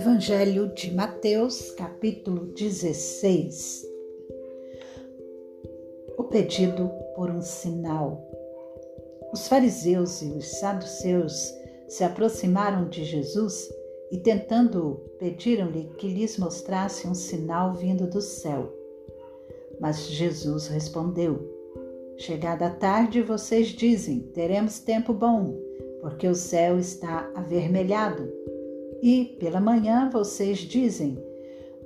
Evangelho de Mateus, capítulo 16. O pedido por um sinal. Os fariseus e os saduceus se aproximaram de Jesus e, tentando, pediram-lhe que lhes mostrasse um sinal vindo do céu. Mas Jesus respondeu: Chegada a tarde, vocês dizem: teremos tempo bom, porque o céu está avermelhado. E pela manhã vocês dizem: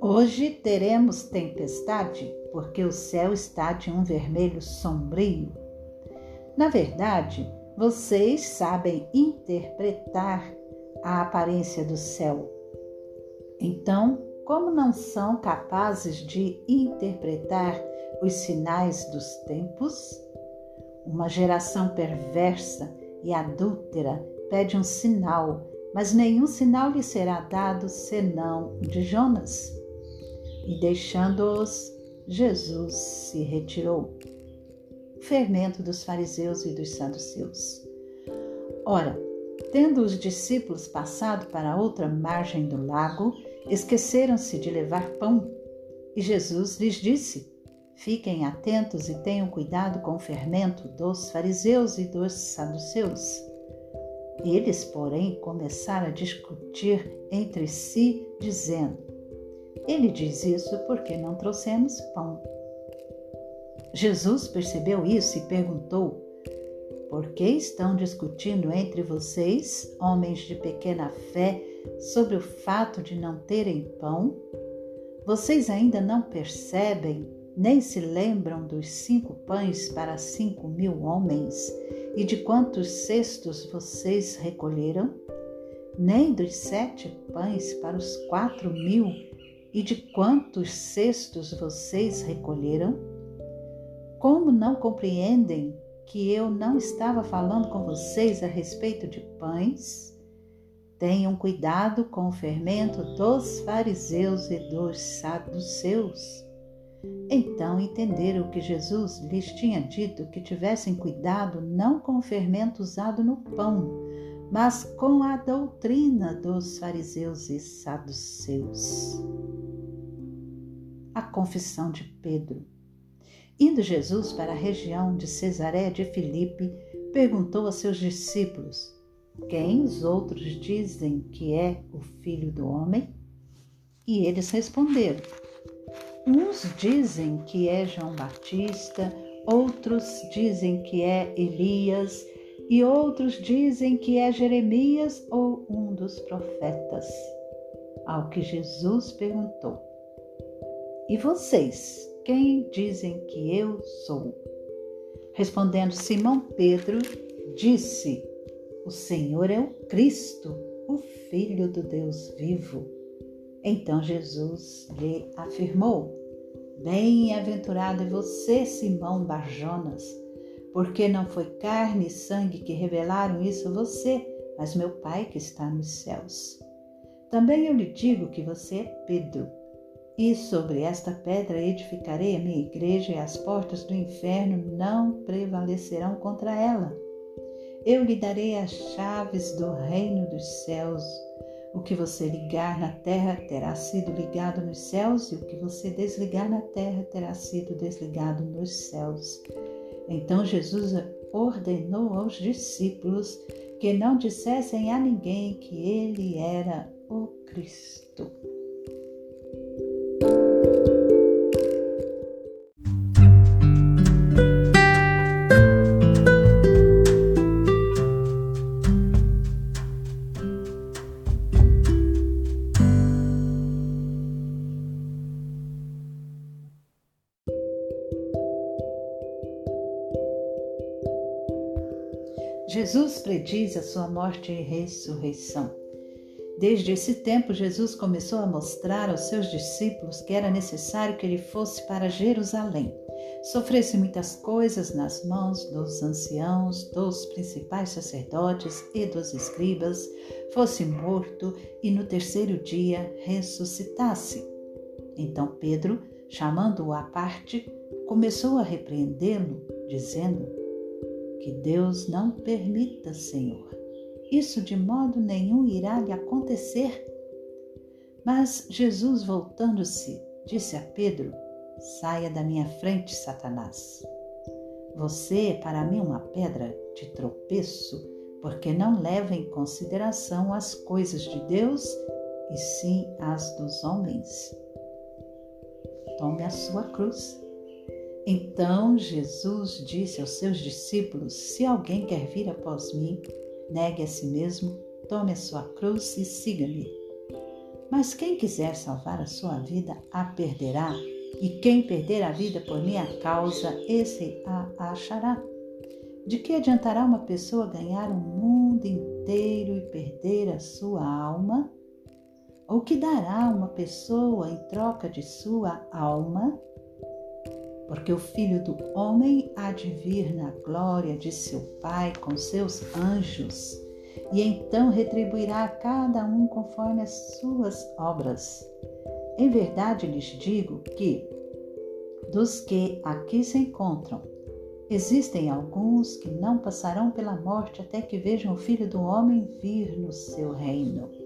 hoje teremos tempestade, porque o céu está de um vermelho sombrio. Na verdade, vocês sabem interpretar a aparência do céu. Então, como não são capazes de interpretar os sinais dos tempos? Uma geração perversa e adúltera pede um sinal, mas nenhum sinal lhe será dado senão de Jonas. E deixando-os, Jesus se retirou. O fermento dos fariseus e dos saduceus. Ora, tendo os discípulos passado para outra margem do lago, esqueceram-se de levar pão. E Jesus lhes disse: Fiquem atentos e tenham cuidado com o fermento dos fariseus e dos saduceus. Eles, porém, começaram a discutir entre si, dizendo: Ele diz isso porque não trouxemos pão. Jesus percebeu isso e perguntou: Por que estão discutindo entre vocês, homens de pequena fé, sobre o fato de não terem pão? Vocês ainda não percebem nem se lembram dos cinco pães para cinco mil homens e de quantos cestos vocês recolheram? Nem dos sete pães para os quatro mil e de quantos cestos vocês recolheram? Como não compreendem que eu não estava falando com vocês a respeito de pães? Tenham cuidado com o fermento dos fariseus e dos saduceus. Então entenderam que Jesus lhes tinha dito que tivessem cuidado não com o fermento usado no pão, mas com a doutrina dos fariseus e saduceus. A confissão de Pedro. Indo Jesus para a região de Cesaré de Filipe, perguntou a seus discípulos: Quem os outros dizem que é o filho do homem? E eles responderam: Uns dizem que é João Batista, outros dizem que é Elias e outros dizem que é Jeremias ou um dos profetas. Ao que Jesus perguntou: E vocês, quem dizem que eu sou? Respondendo Simão Pedro, disse: O Senhor é o Cristo, o Filho do Deus vivo. Então Jesus lhe afirmou: Bem-aventurado é você, Simão Barjonas, porque não foi carne e sangue que revelaram isso a você, mas meu Pai que está nos céus. Também eu lhe digo que você é Pedro, e sobre esta pedra edificarei a minha igreja, e as portas do inferno não prevalecerão contra ela. Eu lhe darei as chaves do reino dos céus. O que você ligar na terra terá sido ligado nos céus, e o que você desligar na terra terá sido desligado nos céus. Então Jesus ordenou aos discípulos que não dissessem a ninguém que ele era o Cristo. Jesus prediz a sua morte e ressurreição. Desde esse tempo, Jesus começou a mostrar aos seus discípulos que era necessário que ele fosse para Jerusalém, sofresse muitas coisas nas mãos dos anciãos, dos principais sacerdotes e dos escribas, fosse morto e no terceiro dia ressuscitasse. Então Pedro, chamando-o à parte, começou a repreendê-lo, dizendo: que Deus não permita, Senhor. Isso de modo nenhum irá lhe acontecer. Mas Jesus, voltando-se, disse a Pedro: Saia da minha frente, Satanás. Você é para mim uma pedra de tropeço, porque não leva em consideração as coisas de Deus e sim as dos homens. Tome a sua cruz. Então Jesus disse aos seus discípulos: Se alguém quer vir após mim, negue a si mesmo, tome a sua cruz e siga-me. Mas quem quiser salvar a sua vida, a perderá, e quem perder a vida por minha causa, esse a achará. De que adiantará uma pessoa ganhar o mundo inteiro e perder a sua alma? Ou que dará uma pessoa em troca de sua alma? Porque o Filho do Homem há de vir na glória de seu Pai com seus anjos, e então retribuirá a cada um conforme as suas obras. Em verdade lhes digo que, dos que aqui se encontram, existem alguns que não passarão pela morte até que vejam o Filho do Homem vir no seu reino.